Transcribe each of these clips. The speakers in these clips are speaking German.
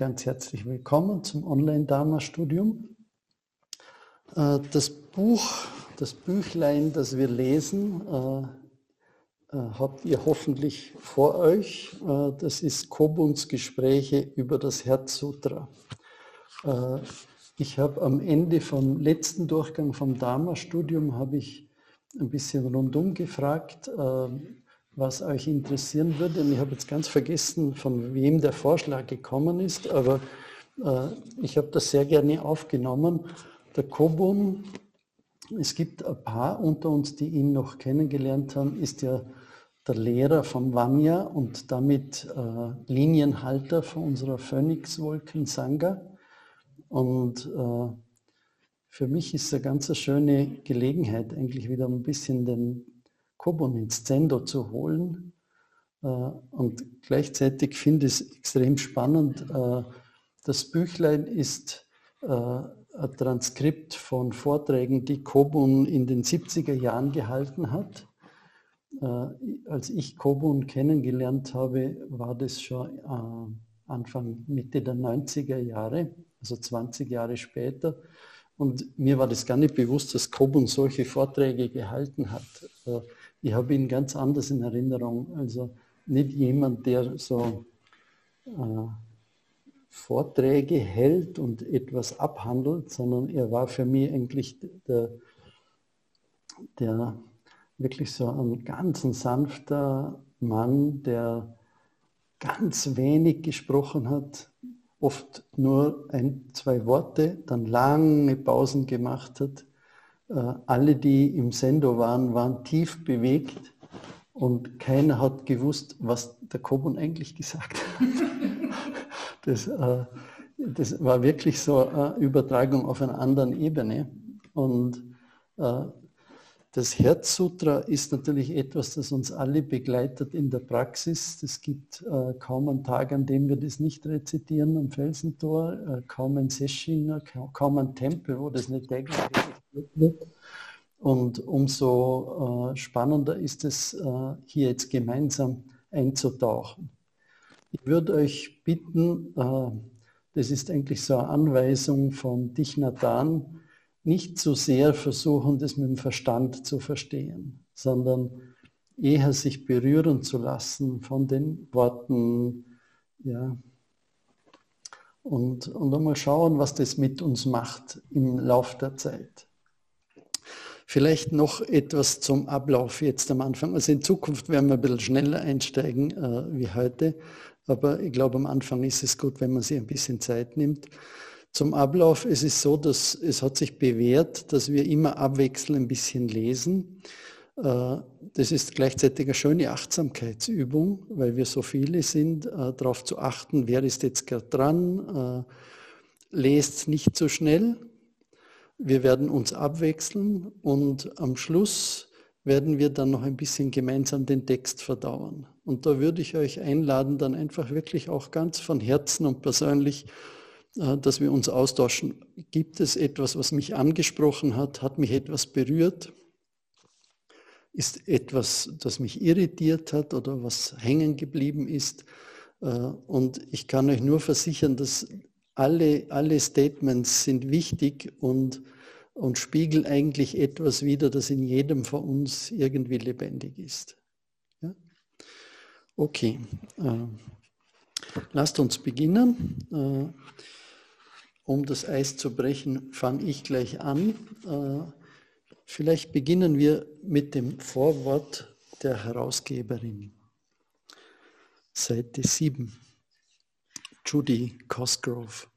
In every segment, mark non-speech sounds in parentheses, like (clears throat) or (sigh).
ganz herzlich willkommen zum Online-Dharma-Studium. Äh, das Buch, das Büchlein, das wir lesen, äh, äh, habt ihr hoffentlich vor euch. Das ist Kobuns Gespräche über das Herzsutra. Ich habe am Ende vom letzten Durchgang vom Dharma-Studium habe ich ein bisschen rundum gefragt, was euch interessieren würde. Und ich habe jetzt ganz vergessen, von wem der Vorschlag gekommen ist, aber äh, ich habe das sehr gerne aufgenommen. Der Kobun, es gibt ein paar unter uns, die ihn noch kennengelernt haben, ist ja der Lehrer vom Vanya und damit äh, Linienhalter von unserer Phönixwolken Sangha. Und äh, für mich ist es eine ganz schöne Gelegenheit, eigentlich wieder ein bisschen den Kobun ins Zendo zu holen. Äh, und gleichzeitig finde ich es extrem spannend. Äh, das Büchlein ist äh, ein Transkript von Vorträgen, die Kobun in den 70er Jahren gehalten hat. Als ich Kobun kennengelernt habe, war das schon Anfang, Mitte der 90er Jahre, also 20 Jahre später. Und mir war das gar nicht bewusst, dass Kobun solche Vorträge gehalten hat ich habe ihn ganz anders in Erinnerung. Also nicht jemand, der so äh, Vorträge hält und etwas abhandelt, sondern er war für mich eigentlich der, der wirklich so ein ganz sanfter Mann, der ganz wenig gesprochen hat, oft nur ein, zwei Worte, dann lange Pausen gemacht hat alle, die im Sendo waren, waren tief bewegt und keiner hat gewusst, was der Kobun eigentlich gesagt hat. (laughs) Das, äh, das war wirklich so eine Übertragung auf einer anderen Ebene. Und äh, das Herzsutra ist natürlich etwas, das uns alle begleitet in der Praxis. Es gibt äh, kaum einen Tag, an dem wir das nicht rezitieren am Felsentor, äh, kaum ein Session, kaum ein Tempel, wo das nicht täglich wird. Und umso äh, spannender ist es, äh, hier jetzt gemeinsam einzutauchen. Ich würde euch bitten, äh, das ist eigentlich so eine Anweisung von Dich Nathan, nicht zu sehr versuchen, das mit dem Verstand zu verstehen, sondern eher sich berühren zu lassen von den Worten, ja, und, und einmal schauen, was das mit uns macht im Lauf der Zeit. Vielleicht noch etwas zum Ablauf jetzt am Anfang. Also in Zukunft werden wir ein bisschen schneller einsteigen äh, wie heute, aber ich glaube am Anfang ist es gut, wenn man sich ein bisschen Zeit nimmt. Zum Ablauf es ist so, dass es hat sich bewährt, dass wir immer abwechselnd ein bisschen lesen. Äh, das ist gleichzeitig eine schöne Achtsamkeitsübung, weil wir so viele sind, äh, darauf zu achten, wer ist jetzt gerade dran, äh, lest nicht so schnell, wir werden uns abwechseln und am Schluss werden wir dann noch ein bisschen gemeinsam den Text verdauen. Und da würde ich euch einladen, dann einfach wirklich auch ganz von Herzen und persönlich, dass wir uns austauschen. Gibt es etwas, was mich angesprochen hat? Hat mich etwas berührt? Ist etwas, das mich irritiert hat oder was hängen geblieben ist? Äh, und ich kann euch nur versichern, dass alle, alle Statements sind wichtig und, und spiegeln eigentlich etwas wider, das in jedem von uns irgendwie lebendig ist. Ja? Okay, äh, lasst uns beginnen. Um das Eis zu brechen, fange ich gleich an. Äh, vielleicht beginnen wir mit dem Vorwort der Herausgeberin. Seite 7. Judy Cosgrove.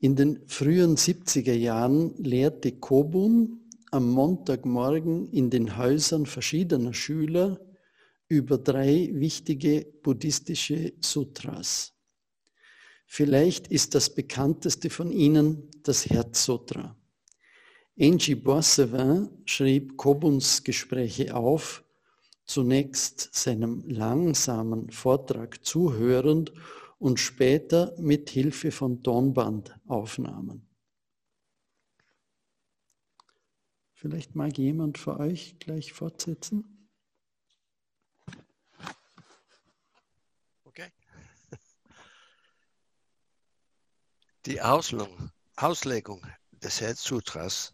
In den frühen 70er Jahren lehrte Kobun am Montagmorgen in den Häusern verschiedener Schüler über drei wichtige buddhistische Sutras. Vielleicht ist das bekannteste von ihnen das Herzsutra. Angie Boissevin schrieb Kobuns Gespräche auf, zunächst seinem langsamen Vortrag zuhörend und später mit Hilfe von Tonbandaufnahmen. Vielleicht mag jemand von euch gleich fortsetzen? Die Auslegung des Herzsutras,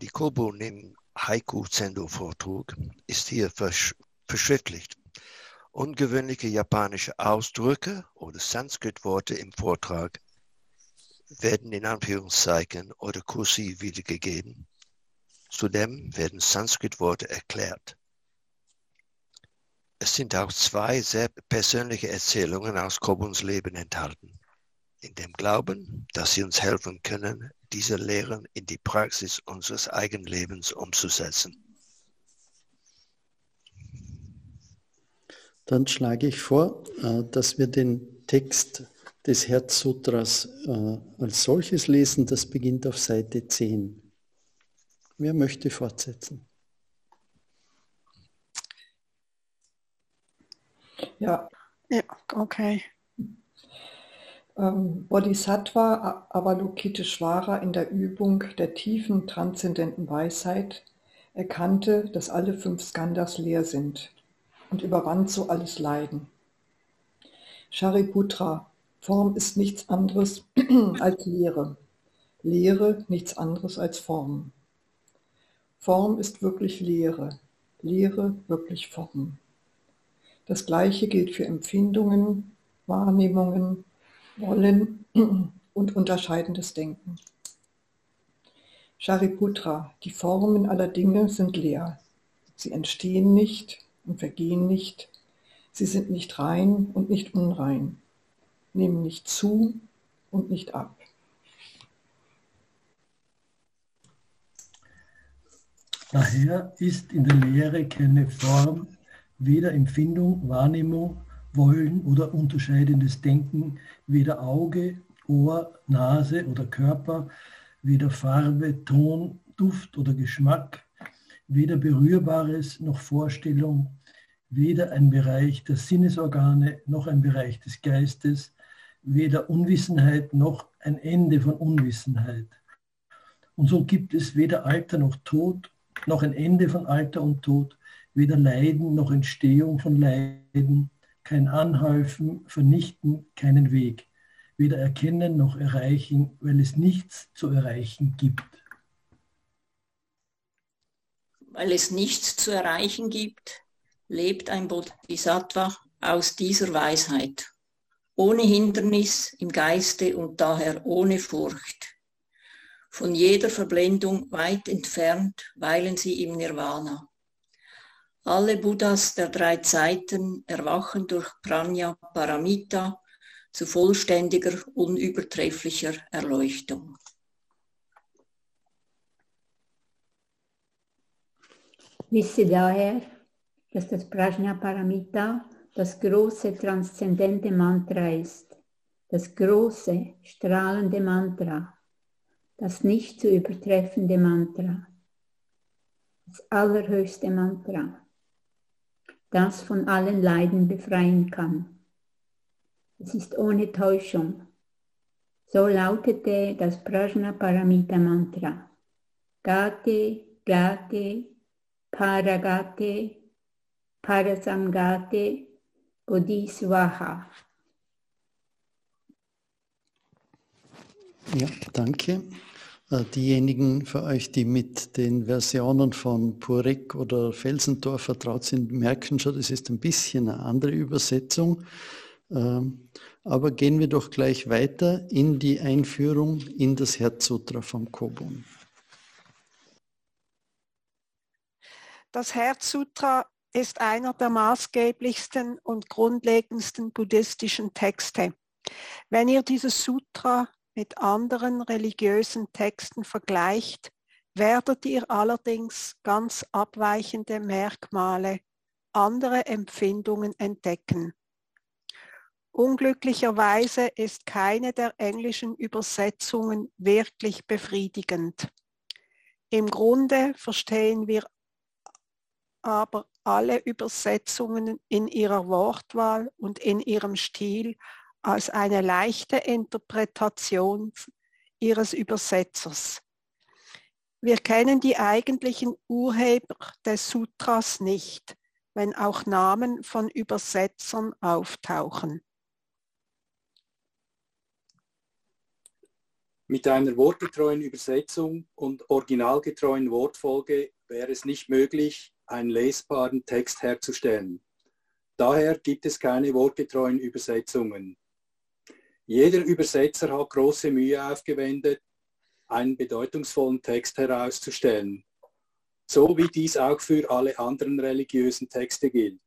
die Kobun im Haiku-Zendo vortrug, ist hier verschriftlicht. Ungewöhnliche japanische Ausdrücke oder Sanskrit-Worte im Vortrag werden in Anführungszeichen oder kursiv wiedergegeben. Zudem werden Sanskrit-Worte erklärt. Es sind auch zwei sehr persönliche Erzählungen aus Kobuns Leben enthalten in dem Glauben, dass sie uns helfen können, diese Lehren in die Praxis unseres eigenen Lebens umzusetzen. Dann schlage ich vor, äh, dass wir den Text des Herzsutras äh, als solches lesen. Das beginnt auf Seite 10. Wer möchte fortsetzen? Ja, ja okay Bodhisattva Avalokiteshvara in der Übung der tiefen transzendenten Weisheit erkannte, dass alle fünf Skandhas leer sind und überwand so alles Leiden. Shariputra, Form ist nichts anderes (clears throat) als Lehre. Lehre nichts anderes als Form. Form ist wirklich Lehre, Lehre wirklich Form. Das Gleiche gilt für Empfindungen, Wahrnehmungen, wollen und unterscheidendes Denken. Shariputra, die Formen aller Dinge sind leer. Sie entstehen nicht und vergehen nicht. Sie sind nicht rein und nicht unrein, nehmen nicht zu und nicht ab. Daher ist in der Lehre keine Form, weder Empfindung, Wahrnehmung wollen oder unterscheidendes Denken weder Auge, Ohr, Nase oder Körper, weder Farbe, Ton, Duft oder Geschmack, weder Berührbares noch Vorstellung, weder ein Bereich der Sinnesorgane noch ein Bereich des Geistes, weder Unwissenheit noch ein Ende von Unwissenheit. Und so gibt es weder Alter noch Tod, noch ein Ende von Alter und Tod, weder Leiden noch Entstehung von Leiden, kein Anhäufen, Vernichten, keinen Weg, weder erkennen noch erreichen, weil es nichts zu erreichen gibt. Weil es nichts zu erreichen gibt, lebt ein Bodhisattva aus dieser Weisheit, ohne Hindernis im Geiste und daher ohne Furcht. Von jeder Verblendung weit entfernt weilen sie im Nirvana. Alle Buddhas der drei Zeiten erwachen durch Pranya Paramita zu vollständiger, unübertrefflicher Erleuchtung. Wisse daher, dass das Prajna Paramita das große transzendente Mantra ist, das große strahlende Mantra, das nicht zu übertreffende Mantra, das allerhöchste Mantra das von allen Leiden befreien kann. Es ist ohne Täuschung. So lautete das Prajna Paramita Mantra. Gate, Gate, Paragate, Parasamgate, Bodhisvaha. Ja, danke. Äh, diejenigen für euch, die mit den Versionen von Purek oder Felsendorf vertraut sind, merken schon, das ist ein bisschen eine andere Übersetzung. Ähm, aber gehen wir doch gleich weiter in die Einführung in das Herzsutra vom Kobun. Das Herzsutra ist einer der maßgeblichsten und grundlegendsten buddhistischen Texte. Wenn ihr dieses Sutra mit anderen religiösen Texten vergleicht, werdet ihr allerdings ganz abweichende Merkmale, andere Empfindungen entdecken. Unglücklicherweise ist keine der englischen Übersetzungen wirklich befriedigend. Im Grunde verstehen wir aber alle Übersetzungen in ihrer Wortwahl und in ihrem Stil als eine leichte Interpretation ihres Übersetzers. Wir kennen die eigentlichen Urheber des Sutras nicht, wenn auch Namen von Übersetzern auftauchen. Mit einer wortgetreuen Übersetzung und originalgetreuen Wortfolge wäre es nicht möglich, einen lesbaren Text herzustellen. Daher gibt es keine wortgetreuen Übersetzungen. Jeder Übersetzer hat große Mühe aufgewendet, einen bedeutungsvollen Text herauszustellen, so wie dies auch für alle anderen religiösen Texte gilt.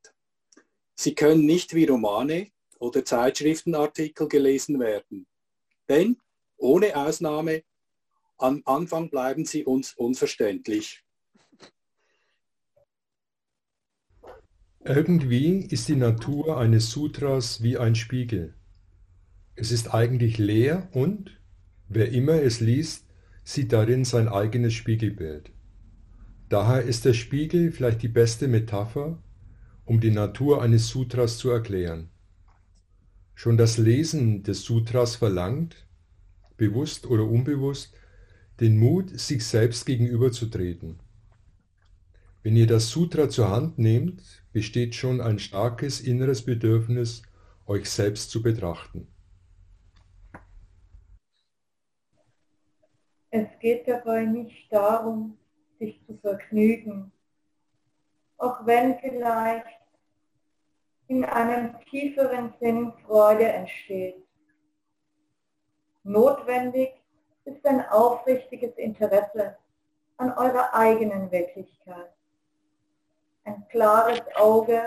Sie können nicht wie Romane oder Zeitschriftenartikel gelesen werden, denn ohne Ausnahme am Anfang bleiben sie uns unverständlich. Irgendwie ist die Natur eines Sutras wie ein Spiegel. Es ist eigentlich leer und, wer immer es liest, sieht darin sein eigenes Spiegelbild. Daher ist der Spiegel vielleicht die beste Metapher, um die Natur eines Sutras zu erklären. Schon das Lesen des Sutras verlangt, bewusst oder unbewusst, den Mut, sich selbst gegenüberzutreten. Wenn ihr das Sutra zur Hand nehmt, besteht schon ein starkes inneres Bedürfnis, euch selbst zu betrachten. Es geht dabei nicht darum, sich zu vergnügen, auch wenn vielleicht in einem tieferen Sinn Freude entsteht. Notwendig ist ein aufrichtiges Interesse an eurer eigenen Wirklichkeit, ein klares Auge,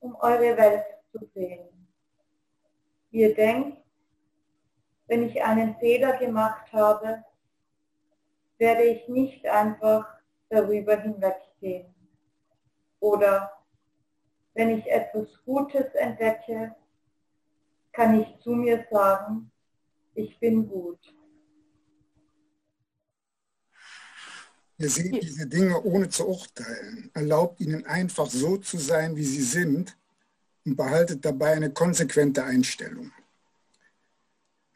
um eure Welt zu sehen. Ihr denkt, wenn ich einen Fehler gemacht habe, werde ich nicht einfach darüber hinweggehen. Oder wenn ich etwas Gutes entdecke, kann ich zu mir sagen, ich bin gut. Ihr seht diese Dinge ohne zu urteilen, erlaubt ihnen einfach so zu sein, wie sie sind und behaltet dabei eine konsequente Einstellung.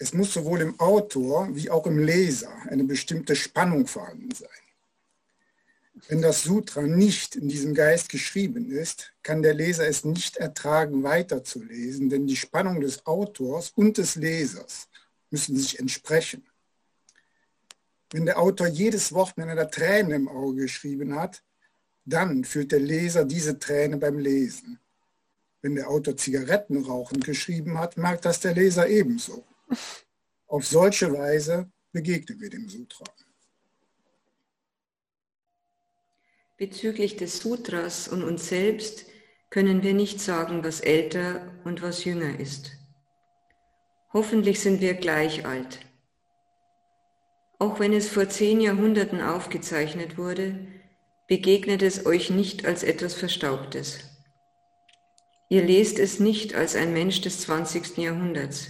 Es muss sowohl im Autor wie auch im Leser eine bestimmte Spannung vorhanden sein. Wenn das Sutra nicht in diesem Geist geschrieben ist, kann der Leser es nicht ertragen, weiterzulesen, denn die Spannung des Autors und des Lesers müssen sich entsprechen. Wenn der Autor jedes Wort mit einer Träne im Auge geschrieben hat, dann fühlt der Leser diese Träne beim Lesen. Wenn der Autor Zigaretten rauchend geschrieben hat, merkt das der Leser ebenso. Auf solche Weise begegnen wir dem Sutra. Bezüglich des Sutras und uns selbst können wir nicht sagen, was älter und was jünger ist. Hoffentlich sind wir gleich alt. Auch wenn es vor zehn Jahrhunderten aufgezeichnet wurde, begegnet es euch nicht als etwas Verstaubtes. Ihr lest es nicht als ein Mensch des 20. Jahrhunderts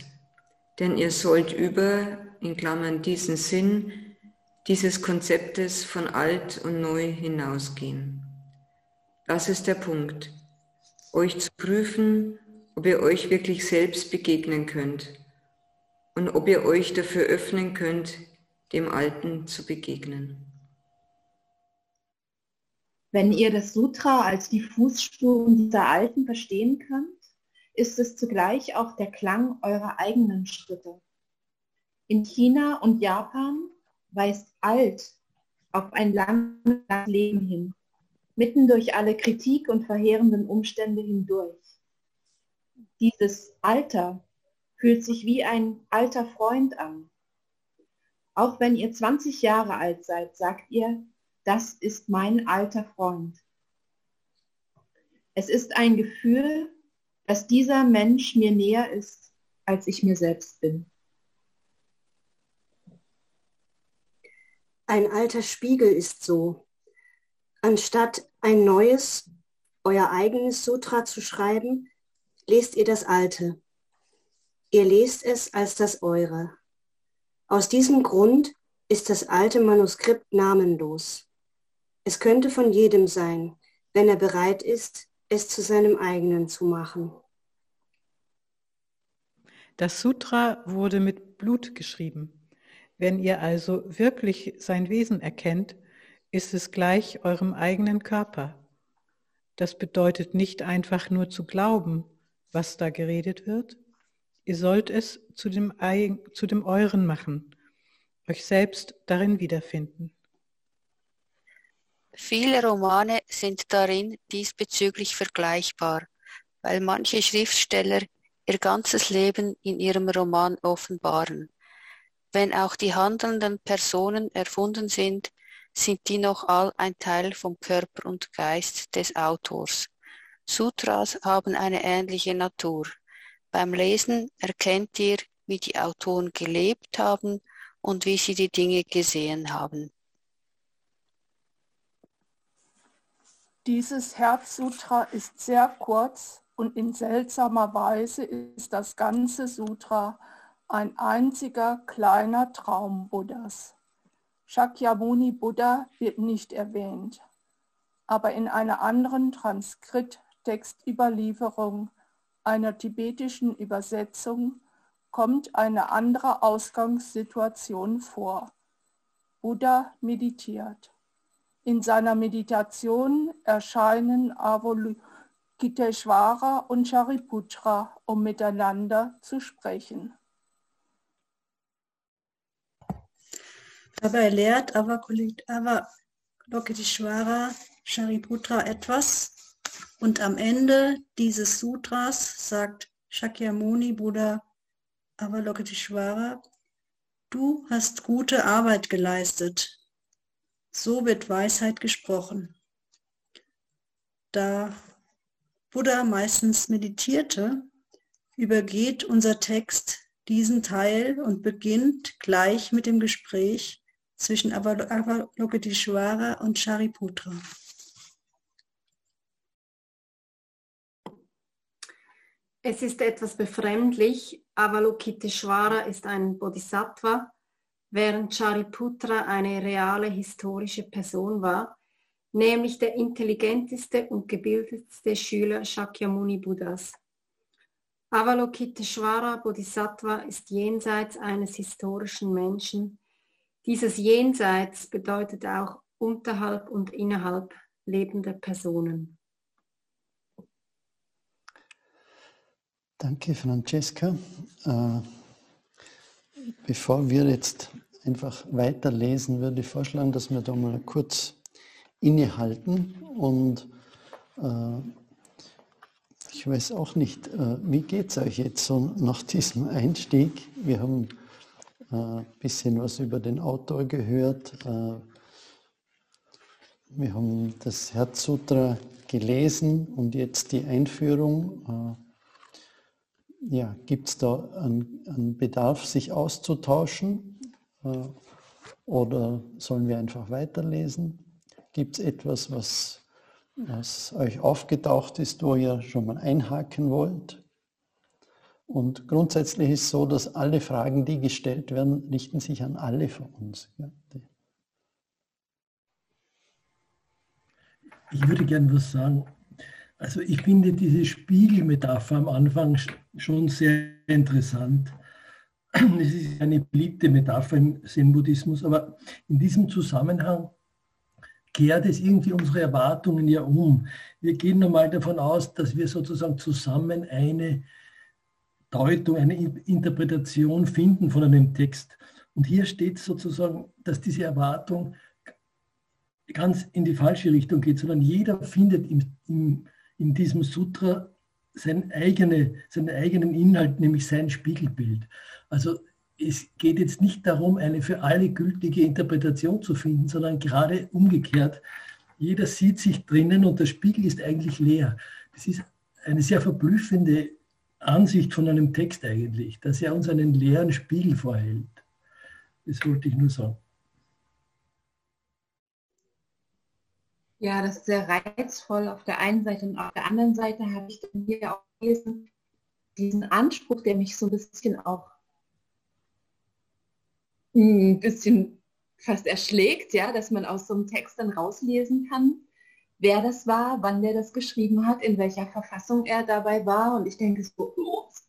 denn ihr sollt über, in Klammern diesen Sinn, dieses Konzeptes von alt und neu hinausgehen. Das ist der Punkt, euch zu prüfen, ob ihr euch wirklich selbst begegnen könnt und ob ihr euch dafür öffnen könnt, dem Alten zu begegnen. Wenn ihr das Sutra als die Fußspuren dieser Alten verstehen könnt, ist es zugleich auch der Klang eurer eigenen Schritte. In China und Japan weist alt auf ein langes Leben hin, mitten durch alle Kritik und verheerenden Umstände hindurch. Dieses Alter fühlt sich wie ein alter Freund an. Auch wenn ihr 20 Jahre alt seid, sagt ihr, das ist mein alter Freund. Es ist ein Gefühl, dass dieser Mensch mir näher ist, als ich mir selbst bin. Ein alter Spiegel ist so. Anstatt ein neues, euer eigenes Sutra zu schreiben, lest ihr das alte. Ihr lest es als das eure. Aus diesem Grund ist das alte Manuskript namenlos. Es könnte von jedem sein, wenn er bereit ist, es zu seinem eigenen zu machen. Das Sutra wurde mit Blut geschrieben. Wenn ihr also wirklich sein Wesen erkennt, ist es gleich eurem eigenen Körper. Das bedeutet nicht einfach nur zu glauben, was da geredet wird. Ihr sollt es zu dem, zu dem euren machen euch selbst darin wiederfinden. Viele Romane sind darin diesbezüglich vergleichbar, weil manche Schriftsteller ihr ganzes Leben in ihrem Roman offenbaren. Wenn auch die handelnden Personen erfunden sind, sind die noch all ein Teil vom Körper und Geist des Autors. Sutras haben eine ähnliche Natur. Beim Lesen erkennt ihr, wie die Autoren gelebt haben und wie sie die Dinge gesehen haben. Dieses Herzsutra ist sehr kurz und in seltsamer Weise ist das ganze Sutra ein einziger kleiner Traum Buddhas. Shakyamuni Buddha wird nicht erwähnt, aber in einer anderen Transkript-Textüberlieferung einer tibetischen Übersetzung kommt eine andere Ausgangssituation vor. Buddha meditiert. In seiner Meditation erscheinen Avalokiteshvara und Shariputra, um miteinander zu sprechen. Dabei lehrt Avalokiteshvara Shariputra etwas und am Ende dieses Sutras sagt Shakyamuni Buddha Avalokiteshvara, du hast gute Arbeit geleistet. So wird Weisheit gesprochen. Da Buddha meistens meditierte, übergeht unser Text diesen Teil und beginnt gleich mit dem Gespräch zwischen Avalokiteshvara und Shariputra. Es ist etwas befremdlich. Avalokiteshvara ist ein Bodhisattva, während Shariputra eine reale historische Person war, nämlich der intelligenteste und gebildetste Schüler Shakyamuni Buddhas. Avalokiteshvara Bodhisattva ist jenseits eines historischen Menschen. Dieses Jenseits bedeutet auch unterhalb und innerhalb lebender Personen. Danke, Francesca. Äh, bevor wir jetzt einfach weiterlesen, würde ich vorschlagen, dass wir da mal kurz innehalten und äh, ich weiß auch nicht, äh, wie geht es euch jetzt so nach diesem Einstieg? Wir haben ein bisschen was über den Autor gehört. Wir haben das Herzsutra gelesen und jetzt die Einführung ja, gibt es da einen, einen, Bedarf, sich auszutauschen? Äh, oder sollen wir einfach weiterlesen? Gibt es etwas, was, was euch aufgetaucht ist, wo ihr schon mal einhaken wollt? Und grundsätzlich ist so, dass alle Fragen, die gestellt werden, richten sich an alle von uns. Ich würde gerne was sagen. Also ich finde diese Spiegelmetapher am Anfang schon sehr interessant. (clears throat) Es ist eine beliebte Metapher im Zen-Buddhismus, aber in diesem Zusammenhang kehrt es irgendwie unsere Erwartungen ja um. Wir gehen normal davon aus, dass wir sozusagen zusammen eine Deutung, eine Interpretation finden von einem Text. Und hier steht sozusagen, dass diese Erwartung ganz in die falsche Richtung geht, sondern jeder findet im, im in diesem Sutra sein eigene, seinen eigenen Inhalt, nämlich sein Spiegelbild. Also es geht jetzt nicht darum, eine für alle gültige Interpretation zu finden, sondern gerade umgekehrt. Jeder sieht sich drinnen und der Spiegel ist eigentlich leer. Das ist eine sehr verblüffende Ansicht von einem Text eigentlich, dass er uns einen leeren Spiegel vorhält. Das wollte ich nur sagen. Ja, das ist sehr reizvoll auf der einen Seite und auf der anderen Seite habe ich dann hier auch gelesen, diesen Anspruch, der mich so ein bisschen auch ein bisschen fast erschlägt, ja, dass man aus so einem Text dann rauslesen kann, wer das war, wann der das geschrieben hat, in welcher Verfassung er dabei war. Und ich denke so, ups,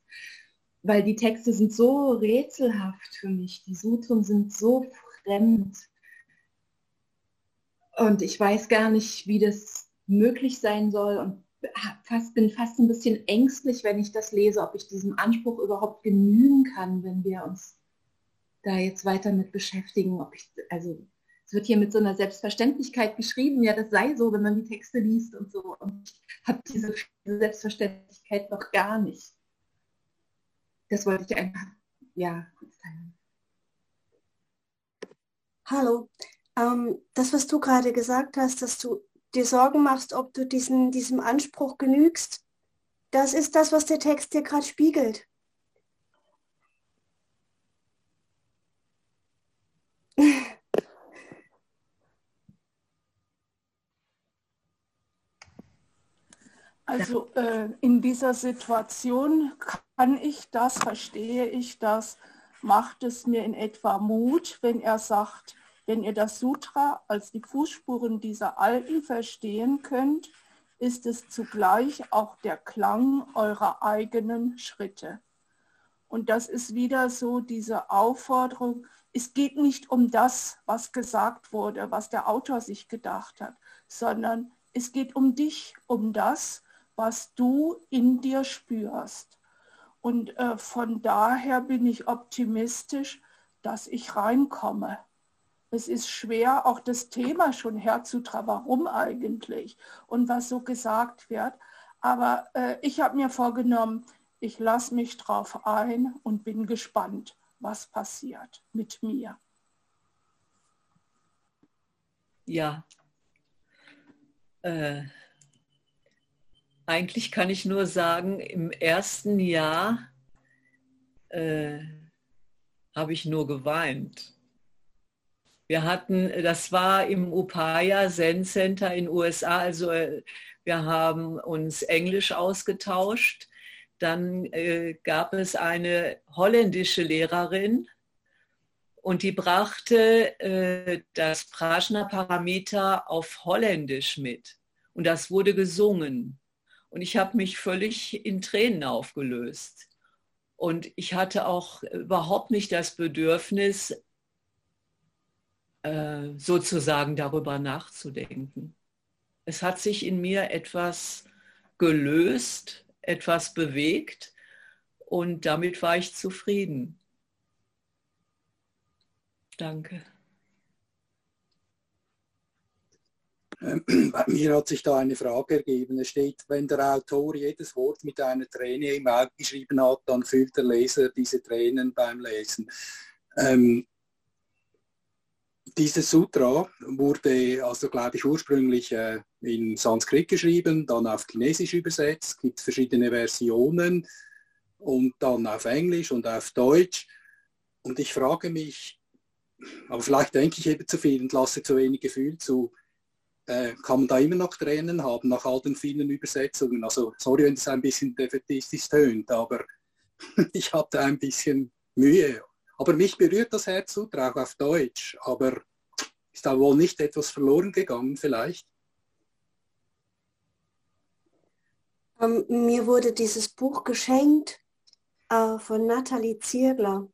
weil die Texte sind so rätselhaft für mich, die Sutren sind so fremd. Und ich weiß gar nicht, wie das möglich sein soll. Und fast, bin fast ein bisschen ängstlich, wenn ich das lese, ob ich diesem Anspruch überhaupt genügen kann, wenn wir uns da jetzt weiter mit beschäftigen. Ob ich, also es wird hier mit so einer Selbstverständlichkeit geschrieben, ja, das sei so, wenn man die Texte liest und so. Und ich habe diese, Selbstverständlichkeit noch gar nicht. Das wollte ich einfach, ja, kurz teilen. Hallo. Ähm, das, was du gerade gesagt hast, dass du dir Sorgen machst, ob du diesen, diesem Anspruch genügst, das ist das, was der Text dir gerade spiegelt. Also äh, in dieser Situation kann ich das, verstehe ich das, macht es mir in etwa Mut, wenn er sagt, wenn ihr das Sutra als die Fußspuren dieser Alten verstehen könnt, ist es zugleich auch der Klang eurer eigenen Schritte. Und das ist wieder so diese Aufforderung, es geht nicht um das, was gesagt wurde, was der Autor sich gedacht hat, sondern es geht um dich, um das, was du in dir spürst. Und äh, von daher bin ich optimistisch, dass ich reinkomme. Es ist schwer, auch das Thema schon herzutragen, warum eigentlich und was so gesagt wird. Aber äh, ich habe mir vorgenommen, ich lasse mich drauf ein und bin gespannt, was passiert mit mir. Ja. Äh, eigentlich kann ich nur sagen, im ersten Jahr äh, habe ich nur geweint. Wir hatten, das war im Upaya Zen Center in USA, also äh, wir haben uns Englisch ausgetauscht. Dann äh, gab es eine holländische Lehrerin und die brachte äh, das Prajna Parameter auf Holländisch mit. Und das wurde gesungen. Und ich habe mich völlig in Tränen aufgelöst. Und ich hatte auch überhaupt nicht das Bedürfnis, äh, sozusagen darüber nachzudenken. Es hat sich in mir etwas gelöst, etwas bewegt und damit war ich zufrieden. Danke. Bei (clears throat) mir hat sich da eine Frage ergeben. Es steht, wenn der Autor jedes Wort mit einer Träne im Auge geschrieben hat, dann fühlt der Leser diese Tränen beim Lesen. Ähm, dieses Sutra wurde, also glaube ich, ursprünglich äh, in Sanskrit geschrieben, dann auf Chinesisch übersetzt, gibt verschiedene Versionen und dann auf Englisch und auf Deutsch. Und ich frage mich, aber vielleicht denke ich eben zu viel und lasse zu wenig Gefühl zu, äh, kann man da immer noch Tränen haben nach all den vielen Übersetzungen. Also sorry, wenn es ein bisschen defetistisch tönt, aber (laughs) ich hatte ein bisschen Mühe. Aber mich berührt das Herz auch auf Deutsch. Aber ist da wohl nicht etwas verloren gegangen vielleicht? Ähm, mir wurde dieses Buch geschenkt äh, von Nathalie Ziergler.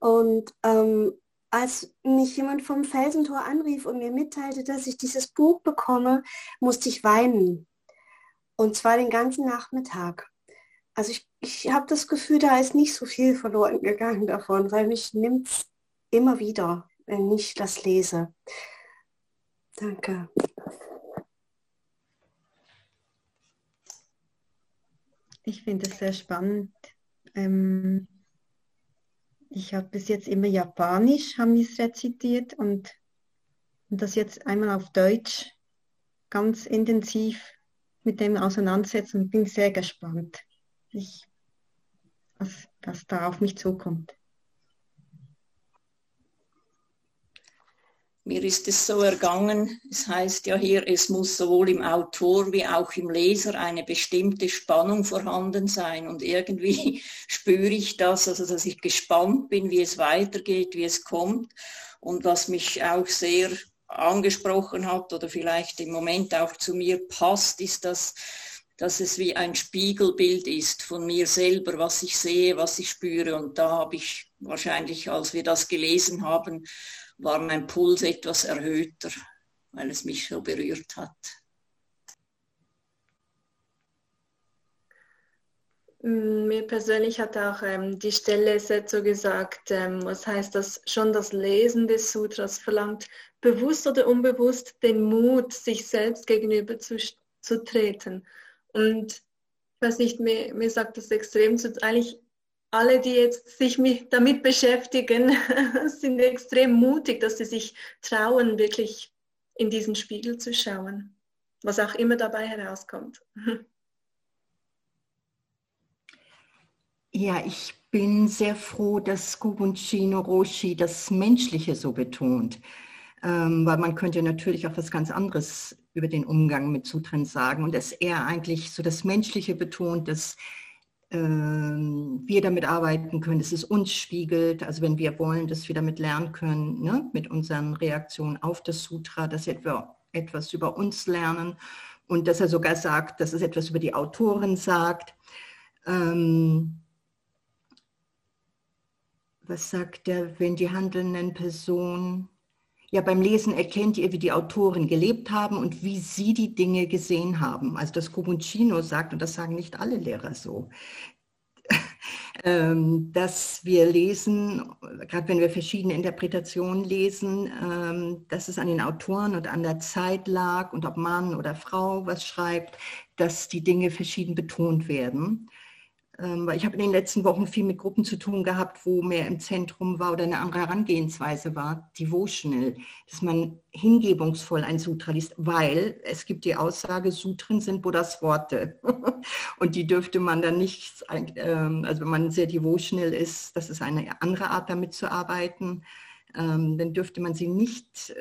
Und ähm, als mich jemand vom Felsentor anrief und mir mitteilte, dass ich dieses Buch bekomme, musste ich weinen. Und zwar den ganzen Nachmittag. Also ich, ich habe das Gefühl, da ist nicht so viel verloren gegangen davon, weil mich nimmt es immer wieder, wenn ich das lese. Danke. Ich finde es sehr spannend. Ähm, ich habe bis jetzt immer Japanisch, haben wir es rezitiert und, und das jetzt einmal auf Deutsch ganz intensiv mit dem auseinandersetzen und bin sehr gespannt, ich, was, was da auf mich zukommt. Mir ist es so ergangen, es heißt ja hier, es muss sowohl im Autor wie auch im Leser eine bestimmte Spannung vorhanden sein. Und irgendwie (laughs) spüre ich das, also dass ich gespannt bin, wie es weitergeht, wie es kommt. Und was mich auch sehr angesprochen hat oder vielleicht im Moment auch zu mir passt, ist, dass, dass es wie ein Spiegelbild ist von mir selber, was ich sehe, was ich spüre. Und da habe ich wahrscheinlich, als wir das gelesen haben, war mein Puls etwas erhöhter, weil es mich so berührt hat. Mm, mir persönlich hat auch ähm, die Stelle Setzo gesagt, ähm, was heißt das, schon das Lesen des Sutras verlangt bewusst oder unbewusst den Mut, sich selbst gegenüber zu, zu treten. Und ich weiß nicht, mir, mir sagt das extrem zu, eigentlich alle, die jetzt sich mit, damit beschäftigen, (laughs) sind extrem mutig, dass sie sich trauen, wirklich in diesen Spiegel zu schauen, was auch immer dabei herauskommt. (laughs) Ja, ich bin sehr froh, dass Kubuncino Roshi das Menschliche so betont, ähm, weil man könnte natürlich auch was ganz anderes über den Umgang mit Sutren sagen und dass er eigentlich so das Menschliche betont, dass wir damit arbeiten können, dass es uns spiegelt, also wenn wir wollen, dass wir damit lernen können, ne, mit unseren Reaktionen auf das Sutra, dass wir etwas über uns lernen und dass er sogar sagt, dass es etwas über die Autoren sagt. Ähm, was sagt er, wenn die handelnden Personen, ja beim Lesen erkennt ihr, wie die Autoren gelebt haben und wie sie die Dinge gesehen haben. Also das Cobuncino sagt, und das sagen nicht alle Lehrer so, (laughs) ähm, dass wir lesen, gerade wenn wir verschiedene Interpretationen lesen, ähm, dass es an den Autoren und an der Zeit lag und ob Mann oder Frau was schreibt, dass die Dinge verschieden betont werden. Ähm, weil ich habe in den letzten Wochen viel mit Gruppen zu tun gehabt, wo mehr im Zentrum war oder eine andere Herangehensweise war, devotional, dass man hingebungsvoll ein Sutra liest, weil es gibt die Aussage, Sutren sind Buddhas Worte. (laughs) Und die dürfte man dann nicht, ähm, also wenn man sehr devotional ist, das ist eine andere Art damit zu arbeiten, ähm, dann dürfte man sie nicht,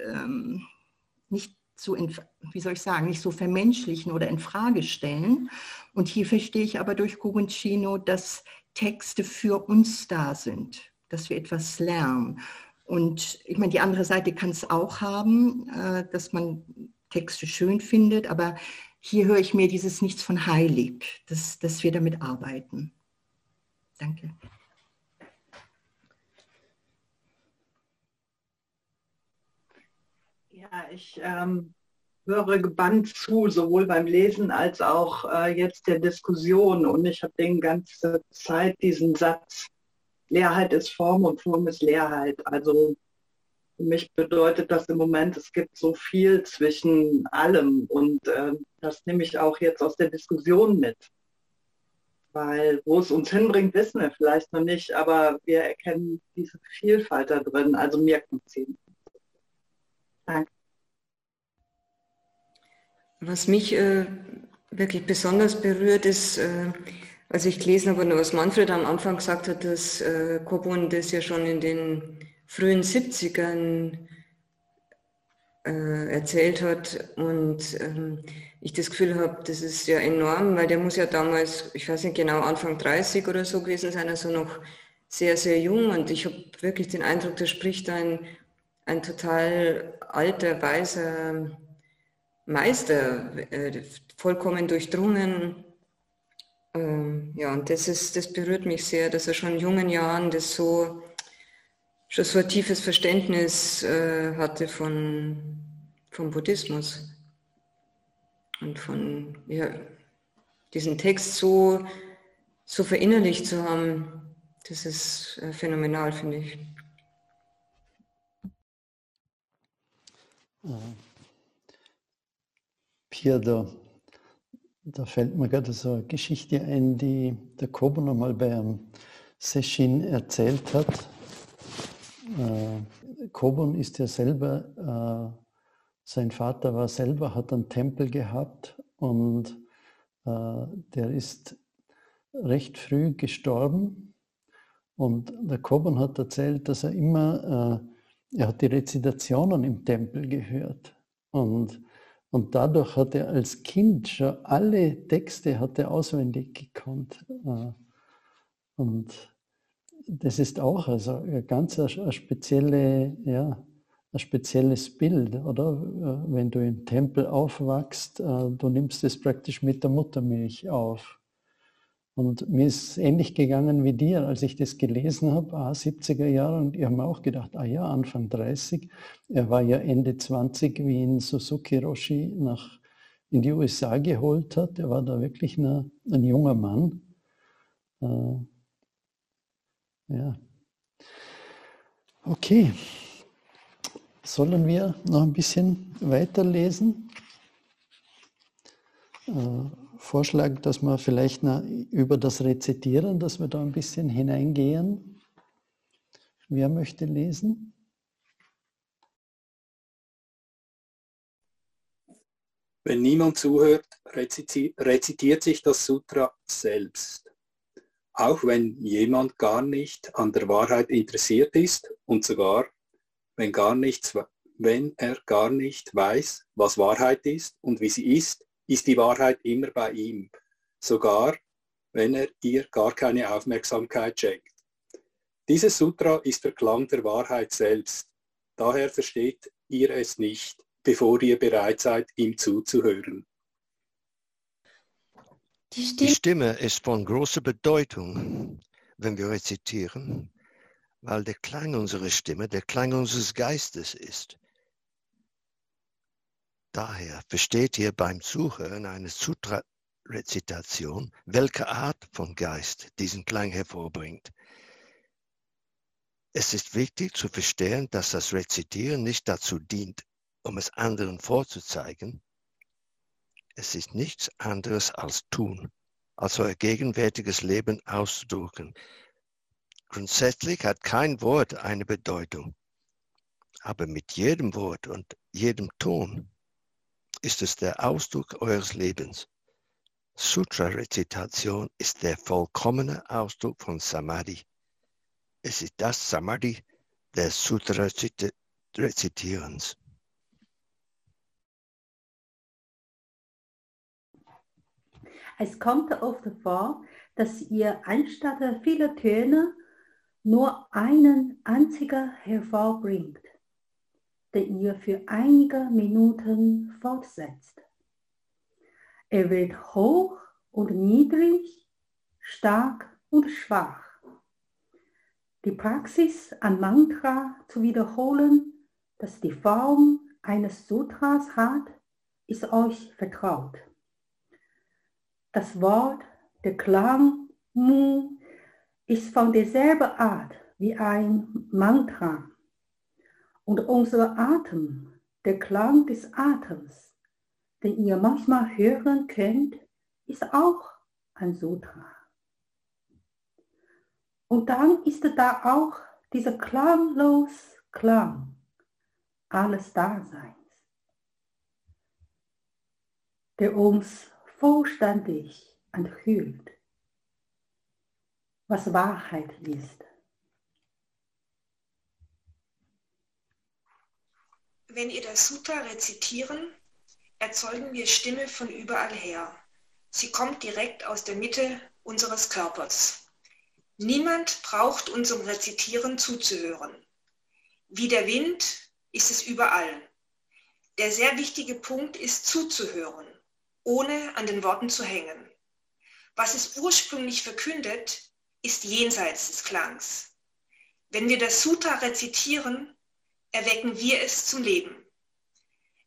nicht in, wie soll ich sagen, nicht so vermenschlichen oder in Frage stellen. Und hier verstehe ich aber durch Coruncino, dass Texte für uns da sind, dass wir etwas lernen. Und ich meine, die andere Seite kann es auch haben, äh, dass man Texte schön findet, aber hier höre ich mir dieses Nichts von heilig, dass, dass wir damit arbeiten. Danke. Ja, ich ähm, höre gebannt zu, sowohl beim Lesen als auch äh, jetzt der Diskussion. Und ich habe den ganze Zeit diesen Satz, Leerheit ist Form und Form ist Leerheit. Also für mich bedeutet das im Moment, es gibt so viel zwischen allem. Und äh, das nehme ich auch jetzt aus der Diskussion mit. Weil wo es uns hinbringt, wissen wir vielleicht noch nicht, aber wir erkennen diese Vielfalt da drin. Also mir kommt sie. Danke. Was mich äh, wirklich besonders berührt ist, äh, als ich gelesen habe, was Manfred am Anfang gesagt hat, dass äh, Kobun das ja schon in den frühen 70ern äh, erzählt hat und ähm, ich das Gefühl habe, das ist ja enorm, weil der muss ja damals, ich weiß nicht genau, Anfang 30 oder so gewesen sein, also noch sehr, sehr jung und ich habe wirklich den Eindruck, da spricht ein, ein total alter, weiser Meister, äh, vollkommen durchdrungen. Ähm, ja, und das, ist, das berührt mich sehr, dass er schon in jungen Jahren das so, schon so ein tiefes Verständnis äh, hatte von, vom Buddhismus und von ja, diesen Text so, so verinnerlicht zu haben. Das ist äh, phänomenal, finde ich. Pia, da, da fällt mir gerade so eine Geschichte ein, die der Kobo nochmal bei einem Session erzählt hat. Äh, Kobun ist ja selber, äh, sein Vater war selber, hat einen Tempel gehabt und äh, der ist recht früh gestorben. Und der Kobun hat erzählt, dass er immer, äh, er hat die Rezitationen im Tempel gehört. Und und dadurch hat er als Kind schon alle Texte hat er auswendig gekonnt. Äh, und das ist auch also ein ganz ein, spezielle, ja, ein spezielles Bild, oder? Äh, wenn du im Tempel aufwachst, äh, du nimmst es praktisch mit der Muttermilch auf. Und mir ist ähnlich gegangen wie dir, als ich das gelesen habe, ah, 70er Jahre, und ich habe mir auch gedacht, ah ja, Anfang 30. Er war ja Ende 20, wie ihn Suzuki Roshi nach, in die USA geholt hat. Er war da wirklich eine, ein junger Mann. Äh, ja. Okay. Sollen wir noch ein bisschen weiterlesen? Äh, Vorschlag, dass wir vielleicht über das Rezitieren, dass wir da ein bisschen hineingehen. Wer möchte lesen? Wenn niemand zuhört, rezitiert sich das Sutra selbst. Auch wenn jemand gar nicht an der Wahrheit interessiert ist und sogar, wenn, gar nichts, wenn er gar nicht weiß, was Wahrheit ist und wie sie ist, ist die Wahrheit immer bei ihm, sogar wenn er ihr gar keine Aufmerksamkeit schenkt. Dieses Sutra ist der Klang der Wahrheit selbst. Daher versteht ihr es nicht bevor ihr bereit seid, ihm zuzuhören. Die Stimme, Die Stimme ist von großer Bedeutung, wenn wir rezitieren, weil der Klang unserer Stimme der Klang unseres Geistes ist. Daher versteht ihr beim Zuhören eine Sutra-Rezitation, welche Art von Geist diesen Klang hervorbringt. Es ist wichtig zu verstehen, dass das Rezitieren nicht dazu dient, um es anderen vorzuzeigen. Es ist nichts anderes als tun, als euer gegenwärtiges Leben auszudrücken. Grundsätzlich hat kein Wort eine Bedeutung, aber mit jedem Wort und jedem Ton ist es der Ausdruck eures Lebens. Sutra-Rezitation ist der vollkommene Ausdruck von Samadhi. Es ist das Samadhi des Sutra-Rezitierens. Es kommt oft vor, dass ihr anstatt vieler Töne nur einen einzigen hervorbringt, ihr für einige Minuten fortsetzt. Er wird hoch und niedrig, stark und schwach. Die Praxis, ein Mantra zu wiederholen, das die Form eines Sutras hat, ist euch vertraut. Das Wort, der Klang Mu ist von derselben Art wie ein Mantra. Und unser Atem, der Klang des Atems, den ihr manchmal hören könnt, ist auch ein Sutra. Und dann ist da auch dieser klanglos Klang alles Daseins, der uns vollständig enthüllt, was Wahrheit ist. Wenn ihr das Sutra rezitieren, erzeugen wir Stimme von überall her. Sie kommt direkt aus der Mitte unseres Körpers. Niemand braucht unserem Rezitieren zuzuhören. Wie der Wind ist es überall. Der sehr wichtige Punkt ist zuzuhören ohne an den Worten zu hängen. Was es ursprünglich verkündet, ist jenseits des Klangs. Wenn wir das Sutra rezitieren, erwecken wir es zum Leben.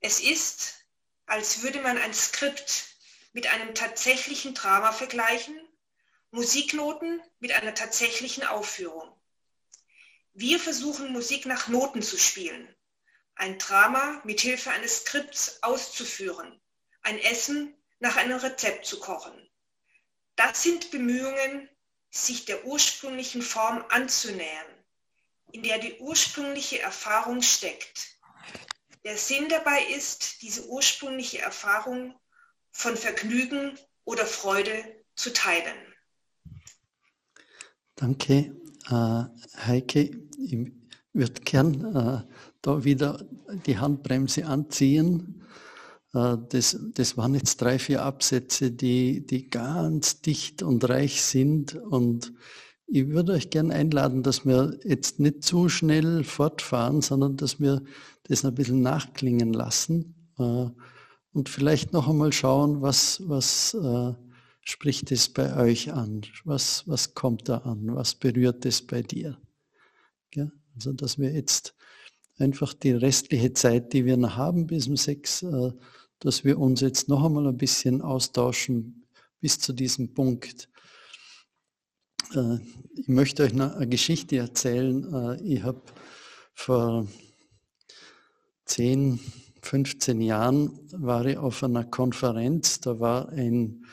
Es ist, als würde man ein Skript mit einem tatsächlichen Drama vergleichen, Musiknoten mit einer tatsächlichen Aufführung. Wir versuchen Musik nach Noten zu spielen, ein Drama mit Hilfe eines Skripts auszuführen, ein Essen nach einem Rezept zu kochen. Das sind Bemühungen, sich der ursprünglichen Form anzunähern, in der die ursprüngliche Erfahrung steckt. Der Sinn dabei ist, diese ursprüngliche Erfahrung von Vergnügen oder Freude zu teilen. Danke, äh, Heike. Ich würde gern äh, da wieder die Handbremse anziehen äh, das, das waren jetzt drei, vier Absätze, die, die ganz dicht und reich sind. Und ich würde euch gerne einladen, dass wir jetzt nicht zu schnell fortfahren, sondern dass wir das ein bisschen nachklingen lassen äh, und vielleicht noch einmal schauen, was, was äh, spricht es bei euch an? Was, was kommt da an? Was berührt es bei dir? Ja, also, dass wir jetzt einfach die restliche Zeit, die wir noch haben bis um sechs, dass wir uns jetzt noch einmal ein bisschen austauschen bis zu diesem Punkt. Äh, ich möchte euch eine Geschichte erzählen. Äh, ich habe vor 10, 15 Jahren war ich auf einer Konferenz, da war ein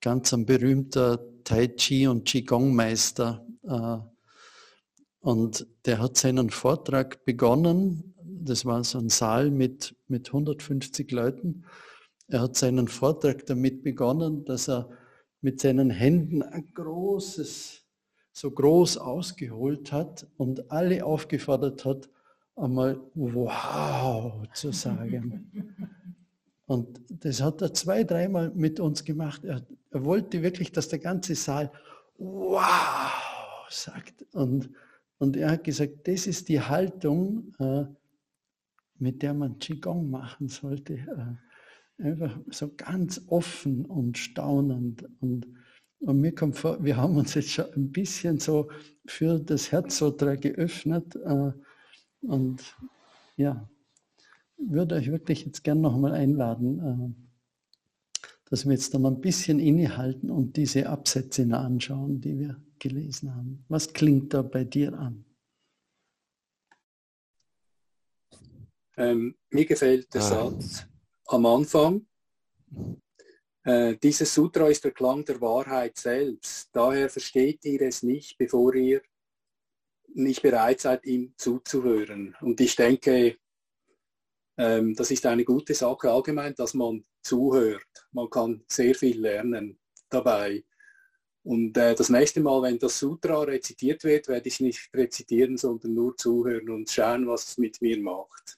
ganz ein berühmter Tai Chi und Qigong Meister äh, und der hat seinen Vortrag begonnen. Das war so ein Saal mit, mit 150 Leuten. Er hat seinen Vortrag damit begonnen, dass er mit seinen Händen ein großes, so groß ausgeholt hat und alle aufgefordert hat, einmal wow zu sagen. (laughs) Und das hat er zwei, dreimal mit uns gemacht. Er, er wollte wirklich, dass der ganze Saal wow sagt. Und, und er hat gesagt, das ist die Haltung, äh, mit der man Qigong machen sollte. Äh, einfach so ganz offen und staunend. Und, und mir kommt vor, wir haben uns jetzt schon ein bisschen so für das Herzsutra geöffnet. Äh, und ja, würde euch wirklich jetzt gerne nochmal einladen, äh, dass wir jetzt dann ein bisschen innehalten und diese Absätze anschauen, die wir gelesen haben. Was klingt da bei dir an? Ähm, mir gefällt der ah. Satz am Anfang. Äh, dieses Sutra ist der Klang der Wahrheit selbst. Daher versteht ihr es nicht, bevor ihr nicht bereit seid, ihm zuzuhören. Und ich denke, ähm, das ist eine gute Sache allgemein, dass man zuhört. Man kann sehr viel lernen dabei. Und äh, das nächste Mal, wenn das Sutra rezitiert wird, werde ich nicht rezitieren, sondern nur zuhören und schauen, was es mit mir macht.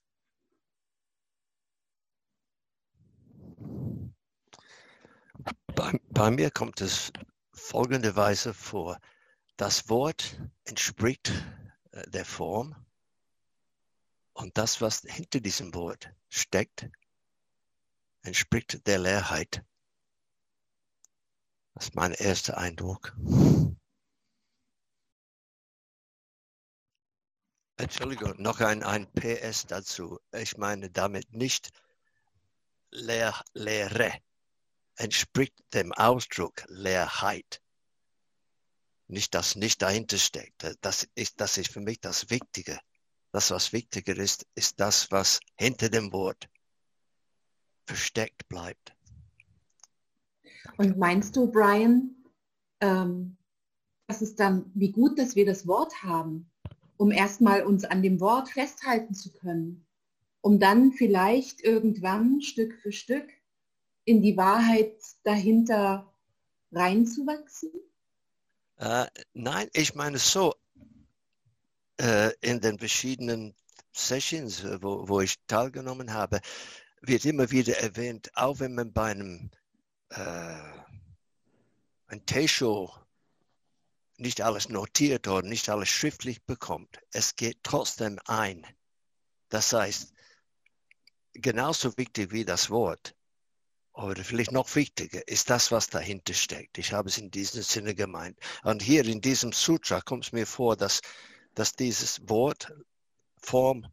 Bei, bei mir kommt es folgende Weise vor. Das Wort entspricht äh, der Form und das, was hinter diesem Wort steckt, entspricht der Leerheit. Das ist mein erster Eindruck. Entschuldigung, noch ein, ein PS dazu. Ich meine damit nicht Leer, Leere, entspricht dem Ausdruck Leerheit nicht das nicht dahinter steckt. Das ist, das ist für mich das Wichtige. Das, was wichtiger ist, ist das, was hinter dem Wort versteckt bleibt. Und meinst du, Brian, ähm, dass es dann, wie gut, dass wir das Wort haben, um erstmal uns an dem Wort festhalten zu können, um dann vielleicht irgendwann Stück für Stück in die Wahrheit dahinter reinzuwachsen? Äh, nein, ich meine so, äh, in den verschiedenen Sessions, äh, wo, wo ich teilgenommen habe, wird immer wieder erwähnt, auch wenn man bei einem äh, ein T-Show nicht alles notiert oder nicht alles schriftlich bekommt, es geht trotzdem ein. Das heißt, genauso wichtig wie das Wort oder vielleicht noch wichtiger ist das, was dahinter steckt. Ich habe es in diesem Sinne gemeint. Und hier in diesem Sutra kommt es mir vor, dass, dass dieses Wort Form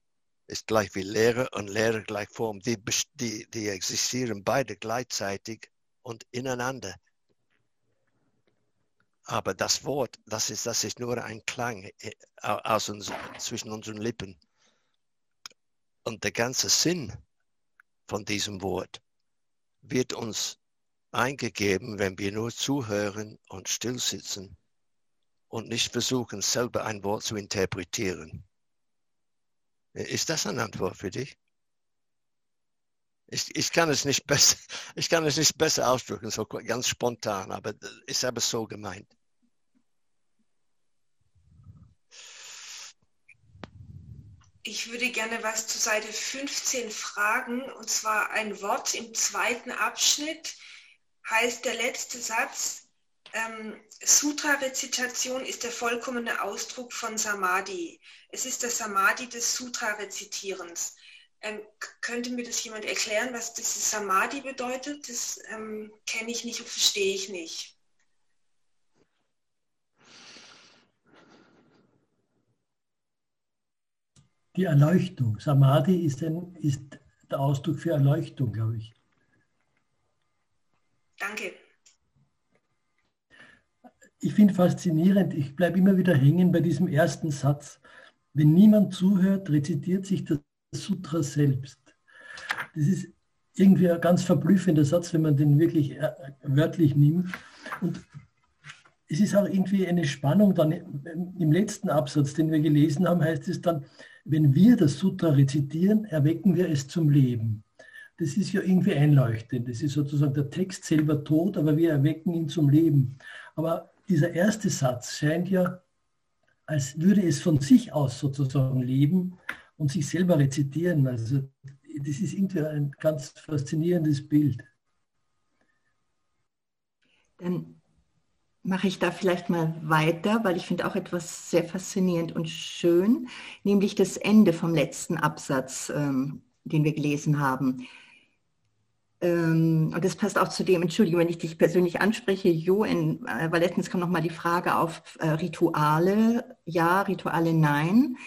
ist gleich wie Lehre und Lehre gleich Form. Die, die, die existieren beide gleichzeitig und ineinander. Aber das Wort, das ist, das ist nur ein Klang äh, aus uns, zwischen unseren Lippen. Und der ganze Sinn von diesem Wort wird uns eingegeben, wenn wir nur zuhören und still sitzen und nicht versuchen, selber ein Wort zu interpretieren. Ist das eine Antwort für dich? Ich, ich, kann es nicht (laughs) besser, ich kann es nicht besser ausdrücken, so ganz spontan, aber ist aber so gemeint. Ich würde gerne was zu Seite 15 fragen, und zwar ein Wort im zweiten Abschnitt heißt der letzte Satz, ähm, Sutra-Rezitation ist der vollkommene Ausdruck von Samadhi. Es ist das Samadhi des Sutra-Rezitierens. Ähm, könnte mir das jemand erklären, was das Samadhi bedeutet? Das ähm, kenne ich nicht und verstehe ich nicht. Die Erleuchtung. Samadhi ist, ein, ist der Ausdruck für Erleuchtung, glaube ich. Danke. ich finde faszinierend, ich bleibe immer wieder hängen bei diesem ersten Satz. Wenn niemand zuhört, rezitiert sich das Sutra selbst. Das ist irgendwie ein ganz verblüffender Satz, wenn man den wirklich äh, wörtlich nimmt. Und es ist auch irgendwie eine Spannung dann im letzten Absatz, den wir gelesen haben, heißt es dann, wenn wir das Sutra rezitieren, erwecken wir es zum Leben. Das ist ja irgendwie einleuchtend. Das ist sozusagen der Text selber tot, aber wir erwecken ihn zum Leben. Aber dieser erste Satz scheint ja, als würde es von sich aus sozusagen leben und sich selber rezitieren. Also das ist irgendwie ein ganz faszinierendes Bild. Dann mache ich da vielleicht mal weiter, weil ich finde auch etwas sehr faszinierend und schön, nämlich das Ende vom letzten Absatz, ähm, den wir gelesen haben. Ähm, und das passt auch zu dem, entschuldige, wenn ich dich persönlich anspreche, Jo, in, äh, weil letztens kam nochmal die Frage auf äh, Rituale, ja, Rituale, nein.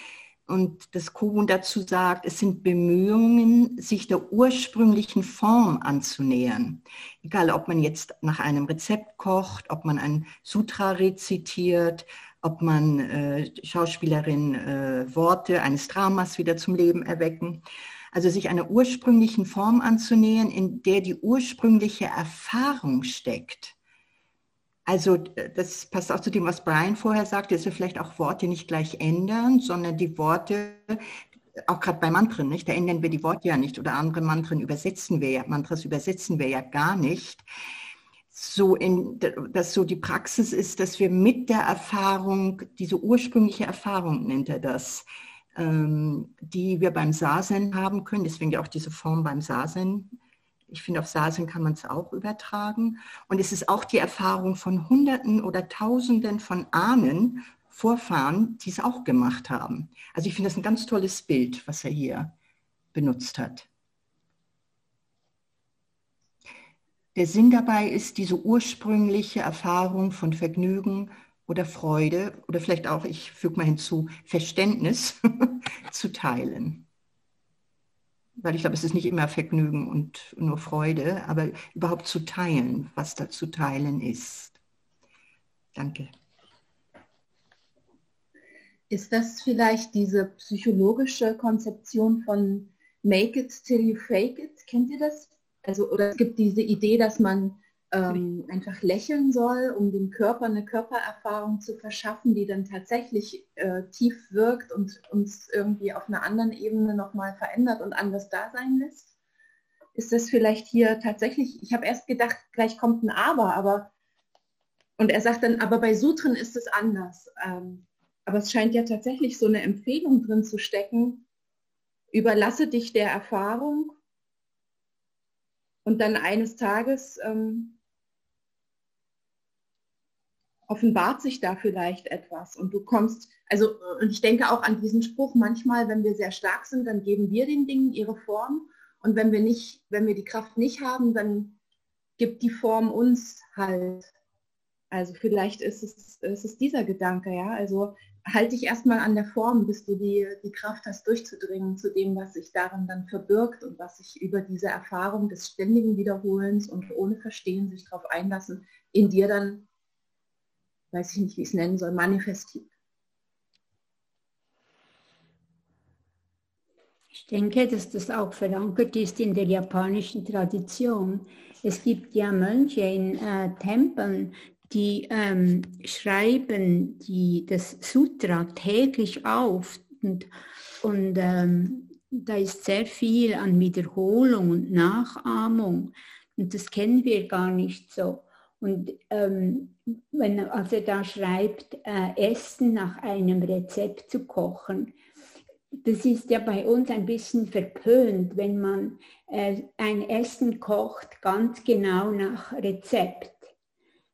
Und das Kobun dazu sagt, es sind Bemühungen, sich der ursprünglichen Form anzunähern. Egal, ob man jetzt nach einem Rezept kocht, ob man ein Sutra rezitiert, ob man äh, Schauspielerin äh, Worte eines Dramas wieder zum Leben erwecken. Also sich einer ursprünglichen Form anzunähern, in der die ursprüngliche Erfahrung steckt. Also das passt auch zu dem, was Brian vorher sagte, dass wir vielleicht auch Worte nicht gleich ändern, sondern die Worte, auch gerade bei Mantren, nicht? da ändern wir die Worte ja nicht oder andere Mantren übersetzen wir ja, Mantras übersetzen wir ja gar nicht. So in, dass so die Praxis ist, dass wir mit der Erfahrung, diese ursprüngliche Erfahrung nennt er das, ähm, die wir beim Sasen haben können, deswegen ja auch diese Form beim Sasen. Ich finde, auf Sasen kann man es auch übertragen. Und es ist auch die Erfahrung von Hunderten oder Tausenden von Ahnen, Vorfahren, die es auch gemacht haben. Also ich finde das ein ganz tolles Bild, was er hier benutzt hat. Der Sinn dabei ist diese ursprüngliche Erfahrung von Vergnügen, oder Freude oder vielleicht auch, ich füge mal hinzu, Verständnis (laughs) zu teilen. Weil ich glaube, es ist nicht immer Vergnügen und nur Freude, aber überhaupt zu teilen, was da zu teilen ist. Danke. Ist das vielleicht diese psychologische Konzeption von Make it till you fake it? Kennt ihr das? Also, oder es gibt diese Idee, dass man ähm, einfach lächeln soll, um dem Körper eine Körpererfahrung zu verschaffen, die dann tatsächlich äh, tief wirkt und uns irgendwie auf einer anderen Ebene nochmal verändert und anders da sein lässt? Ist das vielleicht hier tatsächlich, ich habe erst gedacht, gleich kommt ein Aber, aber und er sagt dann, aber bei Sutren ist es anders. Ähm, aber es scheint ja tatsächlich so eine Empfehlung drin zu stecken, überlasse dich der Erfahrung und dann eines Tages ähm, offenbart sich da vielleicht etwas und du kommst, also und ich denke auch an diesen Spruch, manchmal, wenn wir sehr stark sind, dann geben wir den Dingen ihre Form und wenn wir nicht, wenn wir die Kraft nicht haben, dann gibt die Form uns halt. Also vielleicht ist es, ist es dieser Gedanke, ja. Also halte dich erstmal an der Form, bis du die, die Kraft hast, durchzudringen zu dem, was sich darin dann verbirgt und was sich über diese Erfahrung des ständigen Wiederholens und ohne Verstehen sich darauf einlassen, in dir dann weiß ich nicht, wie ich es nennen soll, manifestiert. Ich denke, dass das auch verankert ist in der japanischen Tradition. Es gibt ja Mönche in äh, Tempeln, die ähm, schreiben die, das Sutra täglich auf und, und ähm, da ist sehr viel an Wiederholung und Nachahmung und das kennen wir gar nicht so. Und ähm, wenn also er da schreibt, äh, Essen nach einem Rezept zu kochen, das ist ja bei uns ein bisschen verpönt, wenn man äh, ein Essen kocht ganz genau nach Rezept.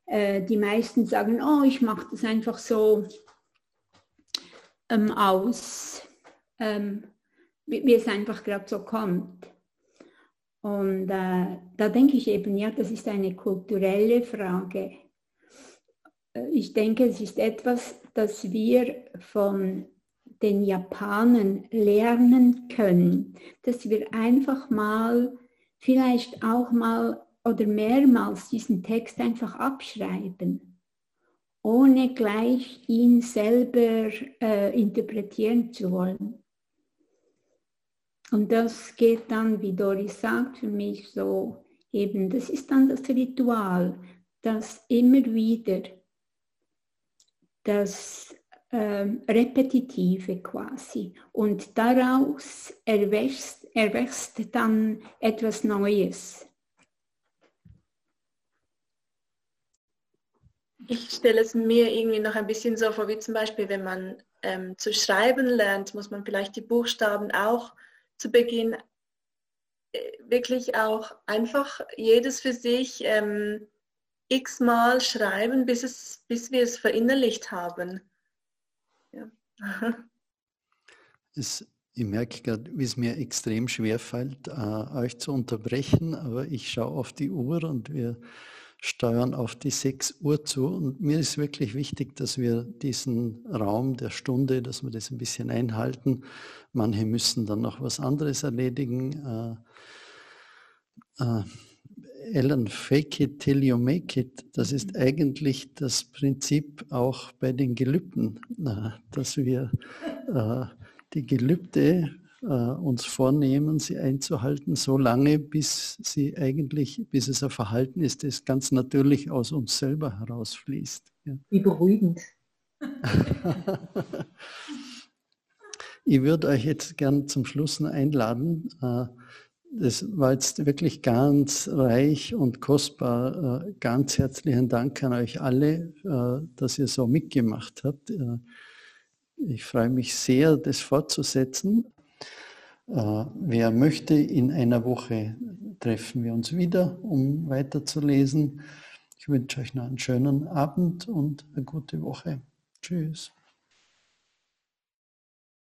Äh, die meisten sagen, oh, ich mache das einfach so ähm, aus, ähm, wie es einfach gerade so kommt. Und äh, da denke ich eben, ja, das ist eine kulturelle Frage. Äh, ich denke, es ist etwas, das wir von den Japanern lernen können, dass wir einfach mal, vielleicht auch mal oder mehrmals diesen Text einfach abschreiben ohne gleich ihn selber äh, interpretieren zu wollen. Und das geht dann, wie Doris sagt, für mich so eben, das ist dann das Ritual, das immer wieder das ähm, Repetitive quasi. Und daraus erwächst, erwächst dann etwas Neues. Ich stelle es mir irgendwie noch ein bisschen so vor, wie zum Beispiel, wenn man ähm, zu schreiben lernt, muss man vielleicht die Buchstaben auch zu Beginn äh, wirklich auch einfach jedes für sich ähm, x-mal schreiben, bis, es, bis wir es verinnerlicht haben. Ja. (laughs) es, ich merke gerade, wie es mir extrem schwer fällt, äh, euch zu unterbrechen, aber ich schaue auf die Uhr und wir steuern auf die 6 Uhr zu. Und mir ist wirklich wichtig, dass wir diesen Raum der Stunde, dass wir das ein bisschen einhalten. Manche müssen dann noch was anderes erledigen. Äh, äh, Ellen, fake it till you make it, das ist mhm. eigentlich das Prinzip auch bei den Gelübden, äh, dass wir äh, die Gelübde uns vornehmen, sie einzuhalten, so lange, bis sie eigentlich, bis es ein Verhalten ist, das ganz natürlich aus uns selber herausfließt. Ja. Wie beruhigend. (laughs) ich würde euch jetzt gern zum Schluss einladen. Äh, das war jetzt wirklich ganz reich und kostbar. Äh, ganz herzlichen Dank an euch alle, äh, dass ihr so mitgemacht habt. Ich freue mich sehr, das fortzusetzen. Äh, wer möchte, in einer Woche treffen wir uns wieder, um weiterzulesen. Ich wünsche euch noch einen schönen Abend und eine gute Woche. Tschüss.